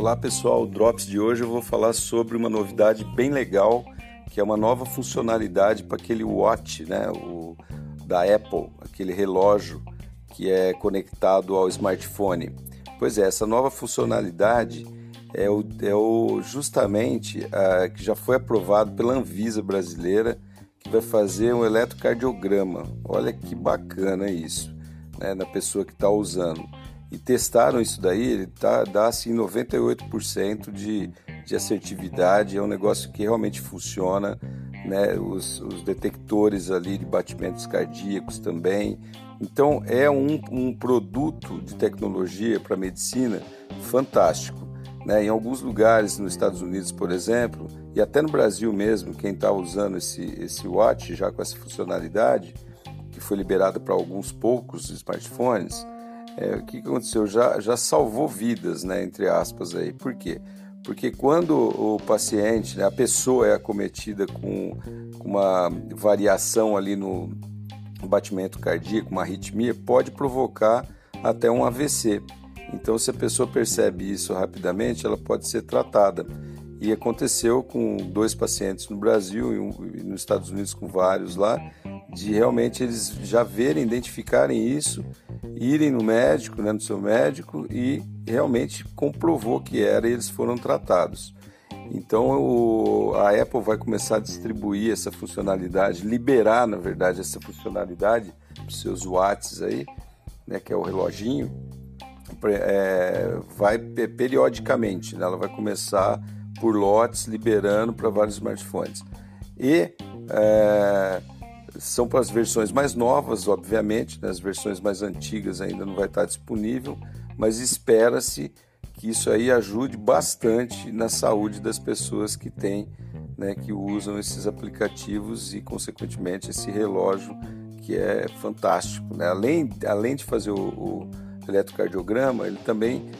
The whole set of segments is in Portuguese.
Olá pessoal, o Drops de hoje eu vou falar sobre uma novidade bem legal, que é uma nova funcionalidade para aquele watch, né, o da Apple, aquele relógio que é conectado ao smartphone. Pois é, essa nova funcionalidade é o, é o justamente a, que já foi aprovado pela Anvisa brasileira, que vai fazer um eletrocardiograma. Olha que bacana isso, né, na pessoa que está usando e testaram isso daí, ele tá, dá assim 98% de, de assertividade, é um negócio que realmente funciona, né? Os, os detectores ali de batimentos cardíacos também. Então é um, um produto de tecnologia para medicina fantástico. Né? Em alguns lugares nos Estados Unidos, por exemplo, e até no Brasil mesmo, quem está usando esse, esse watch já com essa funcionalidade, que foi liberada para alguns poucos smartphones, é, o que aconteceu? Já, já salvou vidas, né, entre aspas aí. Por quê? Porque quando o paciente, né, a pessoa é acometida com, com uma variação ali no batimento cardíaco, uma arritmia, pode provocar até um AVC. Então, se a pessoa percebe isso rapidamente, ela pode ser tratada. E aconteceu com dois pacientes no Brasil e, um, e nos Estados Unidos com vários lá, de realmente eles já verem, identificarem isso, irem no médico, né, no seu médico e realmente comprovou que era e eles foram tratados. Então o, a Apple vai começar a distribuir essa funcionalidade, liberar na verdade essa funcionalidade para os seus watts aí, né, que é o reloginho, é, vai periodicamente, né, ela vai começar por lotes liberando para vários smartphones. E é, são para as versões mais novas, obviamente, né? as versões mais antigas ainda não vai estar disponível, mas espera-se que isso aí ajude bastante na saúde das pessoas que têm, né, que usam esses aplicativos e, consequentemente, esse relógio que é fantástico. Né? Além, além de fazer o, o eletrocardiograma, ele também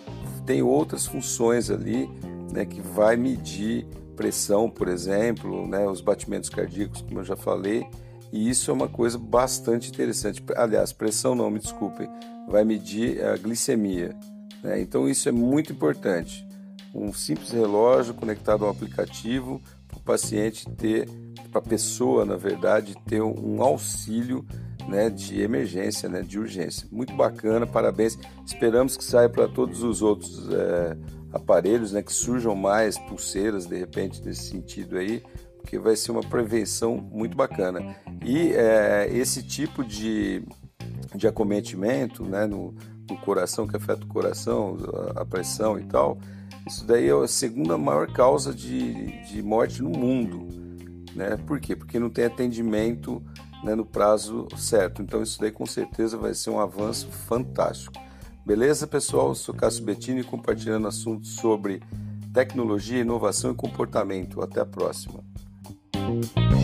tem outras funções ali né, que vai medir pressão, por exemplo, né, os batimentos cardíacos, como eu já falei, e isso é uma coisa bastante interessante. Aliás, pressão não, me desculpem, vai medir a glicemia. Né? Então isso é muito importante. Um simples relógio conectado a um aplicativo para o paciente ter, para a pessoa, na verdade, ter um auxílio né, de emergência, né, de urgência. Muito bacana, parabéns. Esperamos que saia para todos os outros é, aparelhos, né, que surjam mais pulseiras de repente nesse sentido aí, porque vai ser uma prevenção muito bacana. E é, esse tipo de, de acometimento né, no, no, coração, que afeta o coração, a, a, pressão e tal, isso daí é a segunda maior causa de, de morte no mundo. Né? Por quê? Porque não tem atendimento né, no prazo certo. Então isso daí com certeza vai ser um avanço fantástico. Beleza, pessoal? Eu sou Cássio Bettini compartilhando assuntos sobre tecnologia, inovação e comportamento. Até a próxima. Thank you.